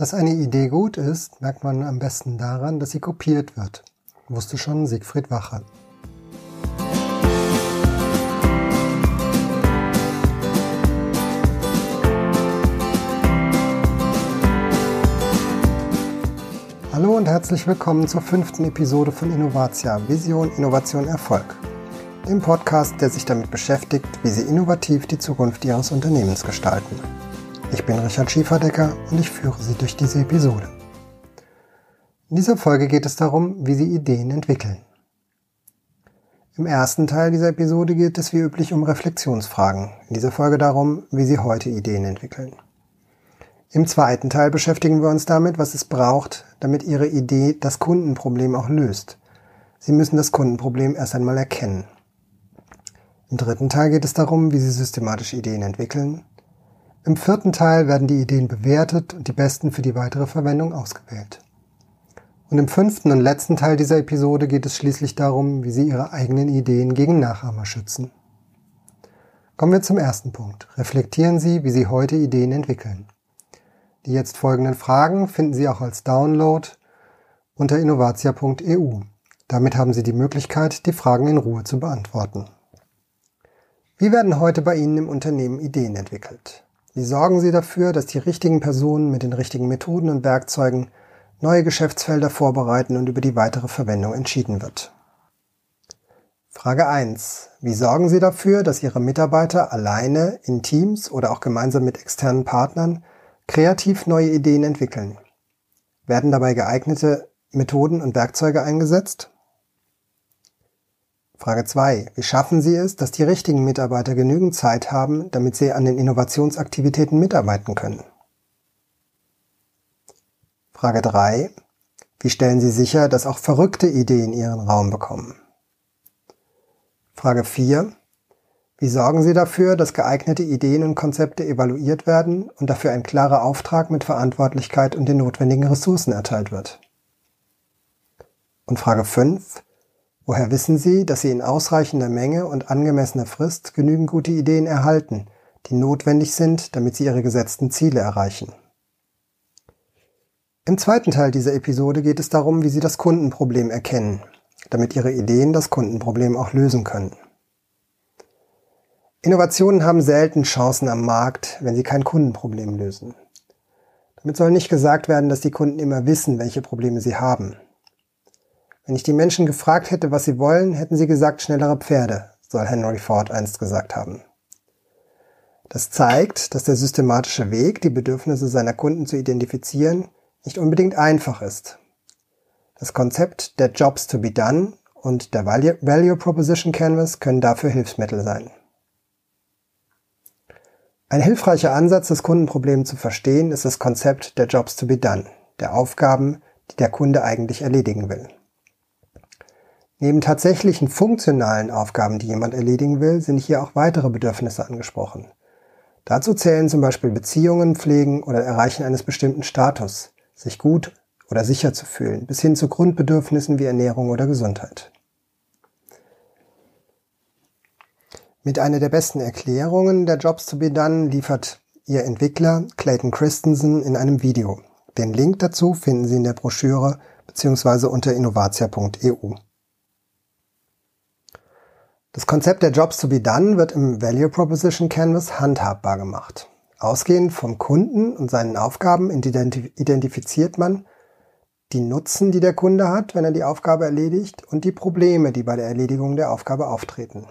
Dass eine Idee gut ist, merkt man am besten daran, dass sie kopiert wird, wusste schon Siegfried Wache. Hallo und herzlich willkommen zur fünften Episode von Innovatia Vision, Innovation, Erfolg. Dem Podcast, der sich damit beschäftigt, wie Sie innovativ die Zukunft Ihres Unternehmens gestalten. Ich bin Richard Schieferdecker und ich führe Sie durch diese Episode. In dieser Folge geht es darum, wie Sie Ideen entwickeln. Im ersten Teil dieser Episode geht es wie üblich um Reflexionsfragen. In dieser Folge darum, wie Sie heute Ideen entwickeln. Im zweiten Teil beschäftigen wir uns damit, was es braucht, damit Ihre Idee das Kundenproblem auch löst. Sie müssen das Kundenproblem erst einmal erkennen. Im dritten Teil geht es darum, wie Sie systematisch Ideen entwickeln. Im vierten Teil werden die Ideen bewertet und die besten für die weitere Verwendung ausgewählt. Und im fünften und letzten Teil dieser Episode geht es schließlich darum, wie Sie Ihre eigenen Ideen gegen Nachahmer schützen. Kommen wir zum ersten Punkt. Reflektieren Sie, wie Sie heute Ideen entwickeln. Die jetzt folgenden Fragen finden Sie auch als Download unter innovatia.eu. Damit haben Sie die Möglichkeit, die Fragen in Ruhe zu beantworten. Wie werden heute bei Ihnen im Unternehmen Ideen entwickelt? Wie sorgen Sie dafür, dass die richtigen Personen mit den richtigen Methoden und Werkzeugen neue Geschäftsfelder vorbereiten und über die weitere Verwendung entschieden wird? Frage 1. Wie sorgen Sie dafür, dass Ihre Mitarbeiter alleine, in Teams oder auch gemeinsam mit externen Partnern kreativ neue Ideen entwickeln? Werden dabei geeignete Methoden und Werkzeuge eingesetzt? Frage 2. Wie schaffen Sie es, dass die richtigen Mitarbeiter genügend Zeit haben, damit sie an den Innovationsaktivitäten mitarbeiten können? Frage 3. Wie stellen Sie sicher, dass auch verrückte Ideen ihren Raum bekommen? Frage 4. Wie sorgen Sie dafür, dass geeignete Ideen und Konzepte evaluiert werden und dafür ein klarer Auftrag mit Verantwortlichkeit und den notwendigen Ressourcen erteilt wird? Und Frage 5. Woher wissen Sie, dass Sie in ausreichender Menge und angemessener Frist genügend gute Ideen erhalten, die notwendig sind, damit Sie Ihre gesetzten Ziele erreichen? Im zweiten Teil dieser Episode geht es darum, wie Sie das Kundenproblem erkennen, damit Ihre Ideen das Kundenproblem auch lösen können. Innovationen haben selten Chancen am Markt, wenn sie kein Kundenproblem lösen. Damit soll nicht gesagt werden, dass die Kunden immer wissen, welche Probleme sie haben. Wenn ich die Menschen gefragt hätte, was sie wollen, hätten sie gesagt schnellere Pferde, soll Henry Ford einst gesagt haben. Das zeigt, dass der systematische Weg, die Bedürfnisse seiner Kunden zu identifizieren, nicht unbedingt einfach ist. Das Konzept der Jobs to be done und der Value Proposition Canvas können dafür Hilfsmittel sein. Ein hilfreicher Ansatz, das Kundenproblem zu verstehen, ist das Konzept der Jobs to be done, der Aufgaben, die der Kunde eigentlich erledigen will. Neben tatsächlichen funktionalen Aufgaben, die jemand erledigen will, sind hier auch weitere Bedürfnisse angesprochen. Dazu zählen zum Beispiel Beziehungen pflegen oder Erreichen eines bestimmten Status, sich gut oder sicher zu fühlen, bis hin zu Grundbedürfnissen wie Ernährung oder Gesundheit. Mit einer der besten Erklärungen der Jobs to be done liefert Ihr Entwickler Clayton Christensen in einem Video. Den Link dazu finden Sie in der Broschüre bzw. unter innovatia.eu. Das Konzept der Jobs to be done wird im Value Proposition Canvas handhabbar gemacht. Ausgehend vom Kunden und seinen Aufgaben identifiziert man die Nutzen, die der Kunde hat, wenn er die Aufgabe erledigt und die Probleme, die bei der Erledigung der Aufgabe auftreten.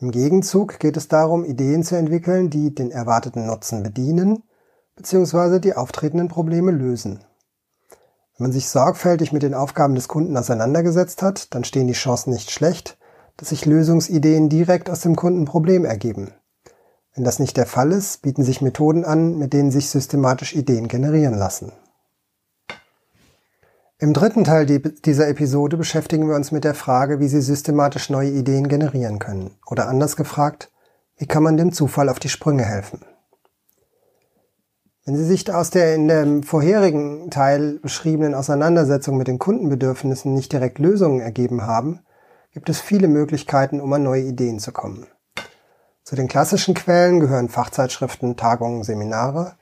Im Gegenzug geht es darum, Ideen zu entwickeln, die den erwarteten Nutzen bedienen bzw. die auftretenden Probleme lösen. Wenn man sich sorgfältig mit den Aufgaben des Kunden auseinandergesetzt hat, dann stehen die Chancen nicht schlecht, dass sich Lösungsideen direkt aus dem Kundenproblem ergeben. Wenn das nicht der Fall ist, bieten sich Methoden an, mit denen sich systematisch Ideen generieren lassen. Im dritten Teil dieser Episode beschäftigen wir uns mit der Frage, wie Sie systematisch neue Ideen generieren können. Oder anders gefragt, wie kann man dem Zufall auf die Sprünge helfen? Wenn Sie sich aus der in dem vorherigen Teil beschriebenen Auseinandersetzung mit den Kundenbedürfnissen nicht direkt Lösungen ergeben haben, gibt es viele Möglichkeiten, um an neue Ideen zu kommen. Zu den klassischen Quellen gehören Fachzeitschriften, Tagungen, Seminare,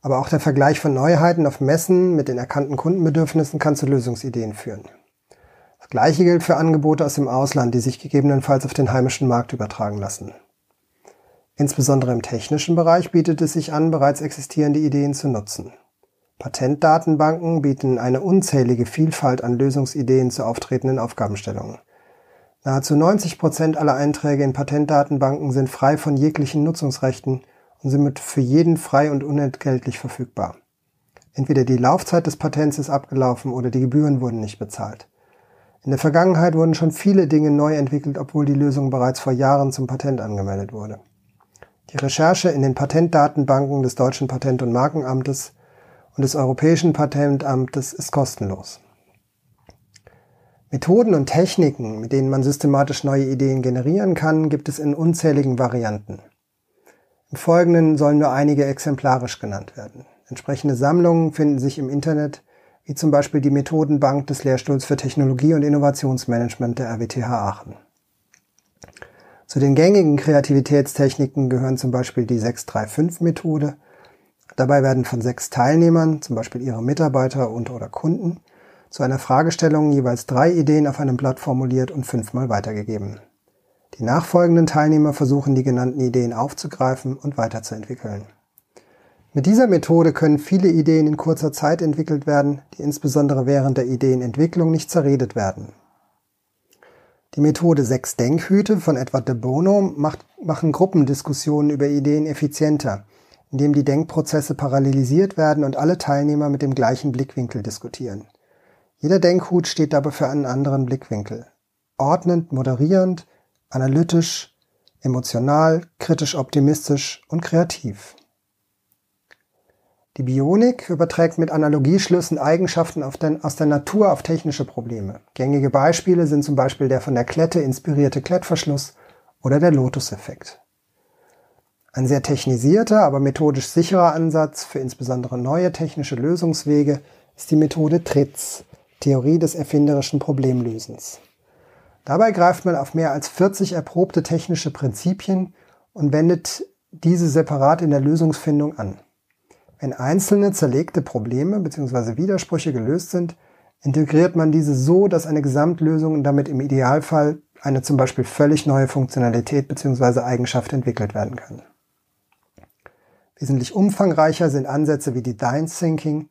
Aber auch der Vergleich von Neuheiten auf Messen mit den erkannten Kundenbedürfnissen kann zu Lösungsideen führen. Das gleiche gilt für Angebote aus dem Ausland, die sich gegebenenfalls auf den heimischen Markt übertragen lassen. Insbesondere im technischen Bereich bietet es sich an, bereits existierende Ideen zu nutzen. Patentdatenbanken bieten eine unzählige Vielfalt an Lösungsideen zu auftretenden Aufgabenstellungen. Nahezu 90 Prozent aller Einträge in Patentdatenbanken sind frei von jeglichen Nutzungsrechten und sind für jeden frei und unentgeltlich verfügbar. Entweder die Laufzeit des Patents ist abgelaufen oder die Gebühren wurden nicht bezahlt. In der Vergangenheit wurden schon viele Dinge neu entwickelt, obwohl die Lösung bereits vor Jahren zum Patent angemeldet wurde. Die Recherche in den Patentdatenbanken des deutschen Patent- und Markenamtes und des Europäischen Patentamtes ist kostenlos. Methoden und Techniken, mit denen man systematisch neue Ideen generieren kann, gibt es in unzähligen Varianten. Im Folgenden sollen nur einige exemplarisch genannt werden. Entsprechende Sammlungen finden sich im Internet, wie zum Beispiel die Methodenbank des Lehrstuhls für Technologie und Innovationsmanagement der RWTH Aachen. Zu den gängigen Kreativitätstechniken gehören zum Beispiel die 635-Methode. Dabei werden von sechs Teilnehmern, zum Beispiel ihre Mitarbeiter und oder Kunden, zu einer Fragestellung jeweils drei Ideen auf einem Blatt formuliert und fünfmal weitergegeben. Die nachfolgenden Teilnehmer versuchen die genannten Ideen aufzugreifen und weiterzuentwickeln. Mit dieser Methode können viele Ideen in kurzer Zeit entwickelt werden, die insbesondere während der Ideenentwicklung nicht zerredet werden. Die Methode Sechs Denkhüte von Edward de Bono macht, machen Gruppendiskussionen über Ideen effizienter, indem die Denkprozesse parallelisiert werden und alle Teilnehmer mit dem gleichen Blickwinkel diskutieren. Jeder Denkhut steht dabei für einen anderen Blickwinkel. Ordnend, moderierend, analytisch, emotional, kritisch optimistisch und kreativ. Die Bionik überträgt mit Analogieschlüssen Eigenschaften den, aus der Natur auf technische Probleme. Gängige Beispiele sind zum Beispiel der von der Klette inspirierte Klettverschluss oder der Lotus-Effekt. Ein sehr technisierter, aber methodisch sicherer Ansatz für insbesondere neue technische Lösungswege ist die Methode TRITS, Theorie des erfinderischen Problemlösens. Dabei greift man auf mehr als 40 erprobte technische Prinzipien und wendet diese separat in der Lösungsfindung an. Wenn einzelne zerlegte Probleme bzw. Widersprüche gelöst sind, integriert man diese so, dass eine Gesamtlösung und damit im Idealfall eine zum Beispiel völlig neue Funktionalität bzw. Eigenschaft entwickelt werden kann. Wesentlich umfangreicher sind Ansätze wie Design Thinking,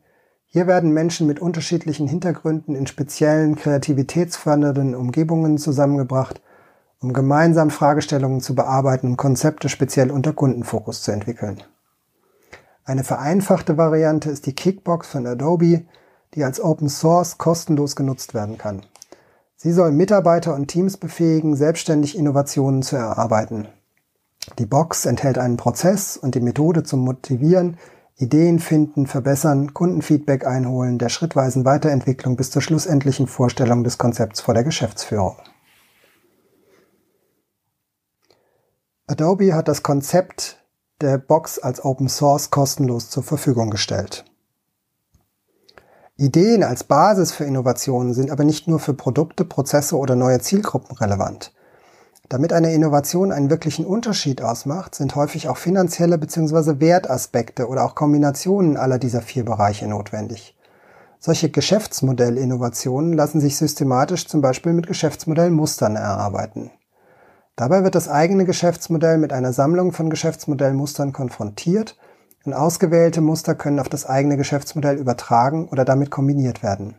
hier werden Menschen mit unterschiedlichen Hintergründen in speziellen kreativitätsfördernden Umgebungen zusammengebracht, um gemeinsam Fragestellungen zu bearbeiten und Konzepte speziell unter Kundenfokus zu entwickeln. Eine vereinfachte Variante ist die Kickbox von Adobe, die als Open Source kostenlos genutzt werden kann. Sie soll Mitarbeiter und Teams befähigen, selbstständig Innovationen zu erarbeiten. Die Box enthält einen Prozess und die Methode zum Motivieren, Ideen finden, verbessern, Kundenfeedback einholen, der schrittweisen Weiterentwicklung bis zur schlussendlichen Vorstellung des Konzepts vor der Geschäftsführung. Adobe hat das Konzept der Box als Open Source kostenlos zur Verfügung gestellt. Ideen als Basis für Innovationen sind aber nicht nur für Produkte, Prozesse oder neue Zielgruppen relevant. Damit eine Innovation einen wirklichen Unterschied ausmacht, sind häufig auch finanzielle bzw. Wertaspekte oder auch Kombinationen aller dieser vier Bereiche notwendig. Solche Geschäftsmodellinnovationen lassen sich systematisch zum Beispiel mit Geschäftsmodellmustern erarbeiten. Dabei wird das eigene Geschäftsmodell mit einer Sammlung von Geschäftsmodellmustern konfrontiert und ausgewählte Muster können auf das eigene Geschäftsmodell übertragen oder damit kombiniert werden.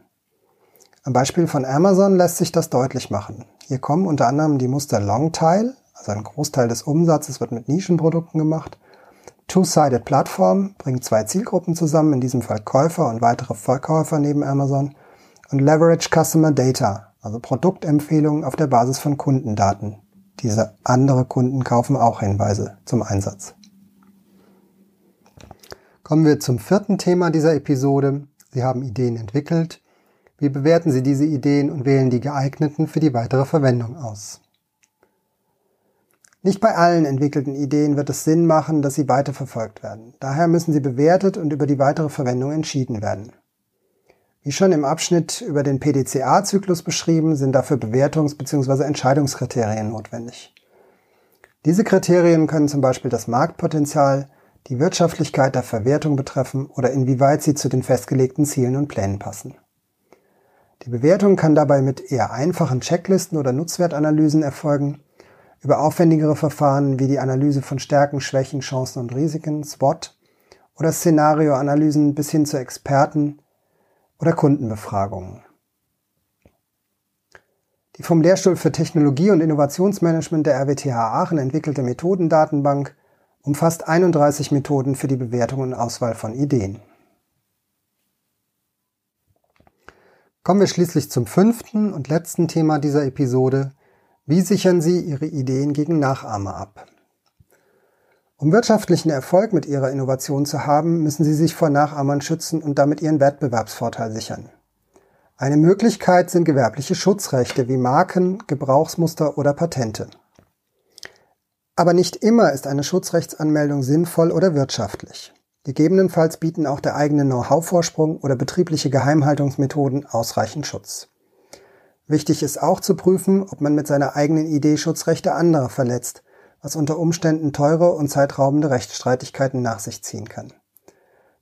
Am Beispiel von Amazon lässt sich das deutlich machen. Hier kommen unter anderem die Muster Longtail, also ein Großteil des Umsatzes wird mit Nischenprodukten gemacht. Two-Sided Plattform bringt zwei Zielgruppen zusammen, in diesem Fall Käufer und weitere Verkäufer neben Amazon. Und Leverage Customer Data, also Produktempfehlungen auf der Basis von Kundendaten. Diese andere Kunden kaufen auch Hinweise zum Einsatz. Kommen wir zum vierten Thema dieser Episode. Sie haben Ideen entwickelt, wie bewerten Sie diese Ideen und wählen die geeigneten für die weitere Verwendung aus? Nicht bei allen entwickelten Ideen wird es Sinn machen, dass sie weiterverfolgt werden. Daher müssen sie bewertet und über die weitere Verwendung entschieden werden. Wie schon im Abschnitt über den PDCA-Zyklus beschrieben, sind dafür Bewertungs- bzw. Entscheidungskriterien notwendig. Diese Kriterien können zum Beispiel das Marktpotenzial, die Wirtschaftlichkeit der Verwertung betreffen oder inwieweit sie zu den festgelegten Zielen und Plänen passen. Die Bewertung kann dabei mit eher einfachen Checklisten oder Nutzwertanalysen erfolgen, über aufwendigere Verfahren wie die Analyse von Stärken, Schwächen, Chancen und Risiken, SWOT, oder Szenarioanalysen bis hin zu Experten oder Kundenbefragungen. Die vom Lehrstuhl für Technologie und Innovationsmanagement der RWTH Aachen entwickelte Methodendatenbank umfasst 31 Methoden für die Bewertung und Auswahl von Ideen. Kommen wir schließlich zum fünften und letzten Thema dieser Episode. Wie sichern Sie Ihre Ideen gegen Nachahmer ab? Um wirtschaftlichen Erfolg mit Ihrer Innovation zu haben, müssen Sie sich vor Nachahmern schützen und damit Ihren Wettbewerbsvorteil sichern. Eine Möglichkeit sind gewerbliche Schutzrechte wie Marken, Gebrauchsmuster oder Patente. Aber nicht immer ist eine Schutzrechtsanmeldung sinnvoll oder wirtschaftlich. Gegebenenfalls bieten auch der eigene Know-how-Vorsprung oder betriebliche Geheimhaltungsmethoden ausreichend Schutz. Wichtig ist auch zu prüfen, ob man mit seiner eigenen Idee Schutzrechte anderer verletzt, was unter Umständen teure und zeitraubende Rechtsstreitigkeiten nach sich ziehen kann.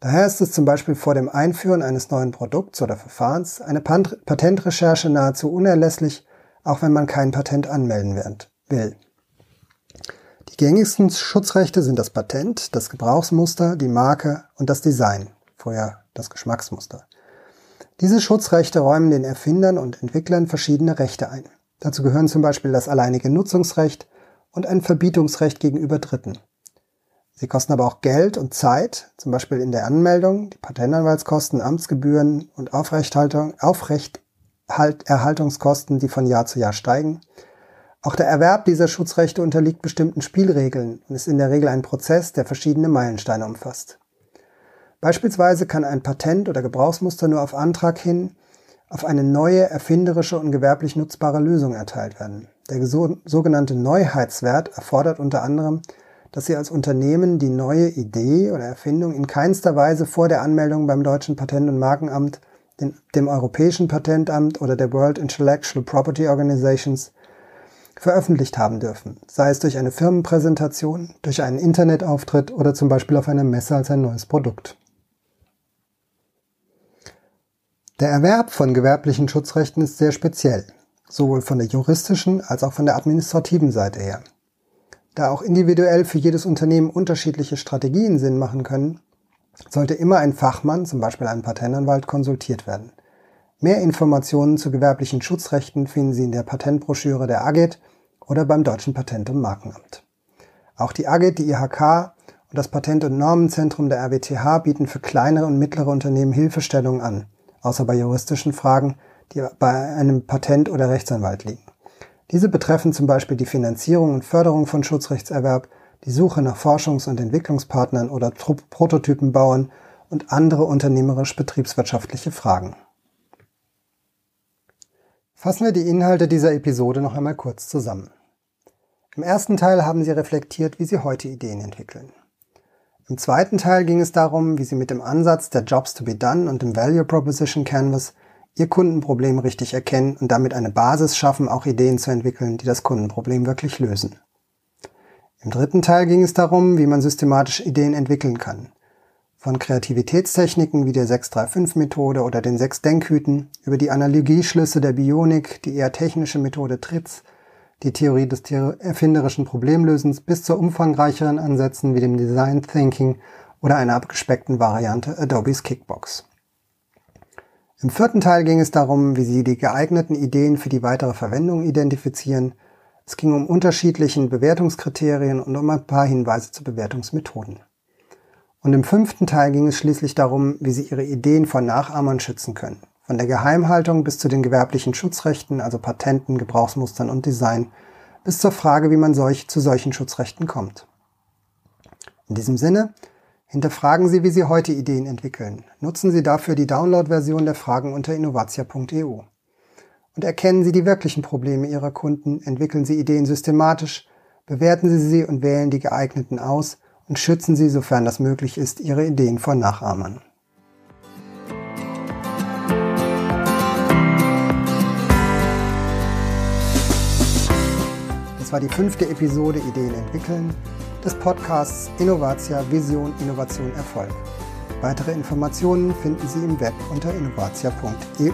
Daher ist es zum Beispiel vor dem Einführen eines neuen Produkts oder Verfahrens eine Patentrecherche nahezu unerlässlich, auch wenn man kein Patent anmelden will. Die gängigsten Schutzrechte sind das Patent, das Gebrauchsmuster, die Marke und das Design, vorher das Geschmacksmuster. Diese Schutzrechte räumen den Erfindern und Entwicklern verschiedene Rechte ein. Dazu gehören zum Beispiel das alleinige Nutzungsrecht und ein Verbietungsrecht gegenüber Dritten. Sie kosten aber auch Geld und Zeit, zum Beispiel in der Anmeldung, die Patentanwaltskosten, Amtsgebühren und Aufrechterhaltungskosten, die von Jahr zu Jahr steigen, auch der Erwerb dieser Schutzrechte unterliegt bestimmten Spielregeln und ist in der Regel ein Prozess, der verschiedene Meilensteine umfasst. Beispielsweise kann ein Patent oder Gebrauchsmuster nur auf Antrag hin auf eine neue, erfinderische und gewerblich nutzbare Lösung erteilt werden. Der sogenannte Neuheitswert erfordert unter anderem, dass Sie als Unternehmen die neue Idee oder Erfindung in keinster Weise vor der Anmeldung beim deutschen Patent- und Markenamt, dem Europäischen Patentamt oder der World Intellectual Property Organizations veröffentlicht haben dürfen, sei es durch eine Firmenpräsentation, durch einen Internetauftritt oder zum Beispiel auf einer Messe als ein neues Produkt. Der Erwerb von gewerblichen Schutzrechten ist sehr speziell, sowohl von der juristischen als auch von der administrativen Seite her. Da auch individuell für jedes Unternehmen unterschiedliche Strategien Sinn machen können, sollte immer ein Fachmann, zum Beispiel ein Patentanwalt, konsultiert werden. Mehr Informationen zu gewerblichen Schutzrechten finden Sie in der Patentbroschüre der AGET oder beim Deutschen Patent- und Markenamt. Auch die AGET, die IHK und das Patent- und Normenzentrum der RWTH bieten für kleinere und mittlere Unternehmen Hilfestellungen an, außer bei juristischen Fragen, die bei einem Patent- oder Rechtsanwalt liegen. Diese betreffen zum Beispiel die Finanzierung und Förderung von Schutzrechtserwerb, die Suche nach Forschungs- und Entwicklungspartnern oder Prototypenbauern und andere unternehmerisch-betriebswirtschaftliche Fragen. Fassen wir die Inhalte dieser Episode noch einmal kurz zusammen. Im ersten Teil haben Sie reflektiert, wie Sie heute Ideen entwickeln. Im zweiten Teil ging es darum, wie Sie mit dem Ansatz der Jobs to be done und dem Value Proposition Canvas Ihr Kundenproblem richtig erkennen und damit eine Basis schaffen, auch Ideen zu entwickeln, die das Kundenproblem wirklich lösen. Im dritten Teil ging es darum, wie man systematisch Ideen entwickeln kann. Von Kreativitätstechniken wie der 635-Methode oder den sechs Denkhüten über die Analogieschlüsse der Bionik, die eher technische Methode TRITS, die Theorie des erfinderischen Problemlösens bis zu umfangreicheren Ansätzen wie dem Design Thinking oder einer abgespeckten Variante Adobes Kickbox. Im vierten Teil ging es darum, wie Sie die geeigneten Ideen für die weitere Verwendung identifizieren. Es ging um unterschiedlichen Bewertungskriterien und um ein paar Hinweise zu Bewertungsmethoden. Und im fünften Teil ging es schließlich darum, wie Sie Ihre Ideen vor Nachahmern schützen können. Von der Geheimhaltung bis zu den gewerblichen Schutzrechten, also Patenten, Gebrauchsmustern und Design, bis zur Frage, wie man solch, zu solchen Schutzrechten kommt. In diesem Sinne, hinterfragen Sie, wie Sie heute Ideen entwickeln. Nutzen Sie dafür die Download-Version der Fragen unter innovatia.eu. Und erkennen Sie die wirklichen Probleme Ihrer Kunden, entwickeln Sie Ideen systematisch, bewerten Sie sie und wählen die geeigneten aus – und schützen Sie, sofern das möglich ist, Ihre Ideen vor Nachahmern. Das war die fünfte Episode Ideen entwickeln. des Podcasts Innovatia Vision Innovation Erfolg. Weitere Informationen finden Sie im Web unter innovatia.eu.